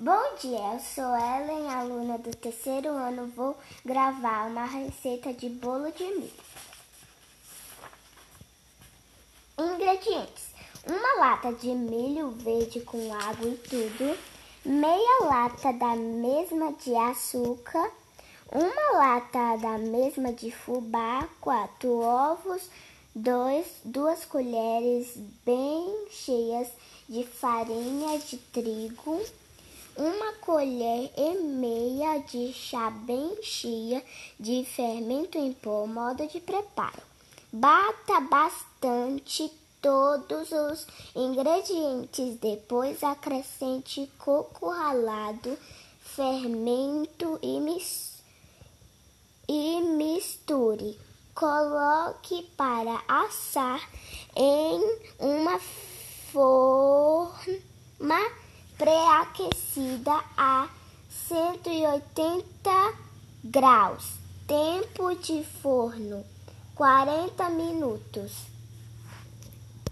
Bom dia, eu sou Ellen, aluna do terceiro ano. Vou gravar uma receita de bolo de milho. Ingredientes: uma lata de milho verde com água e tudo, meia lata da mesma de açúcar, uma lata da mesma de fubá, quatro ovos, dois, duas colheres bem cheias de farinha de trigo uma colher e meia de chá bem cheia de fermento em pó. Modo de preparo: bata bastante todos os ingredientes, depois acrescente coco ralado, fermento e, mis e misture. Coloque para assar em uma forma pré-aquecida a 180 graus. Tempo de forno: 40 minutos.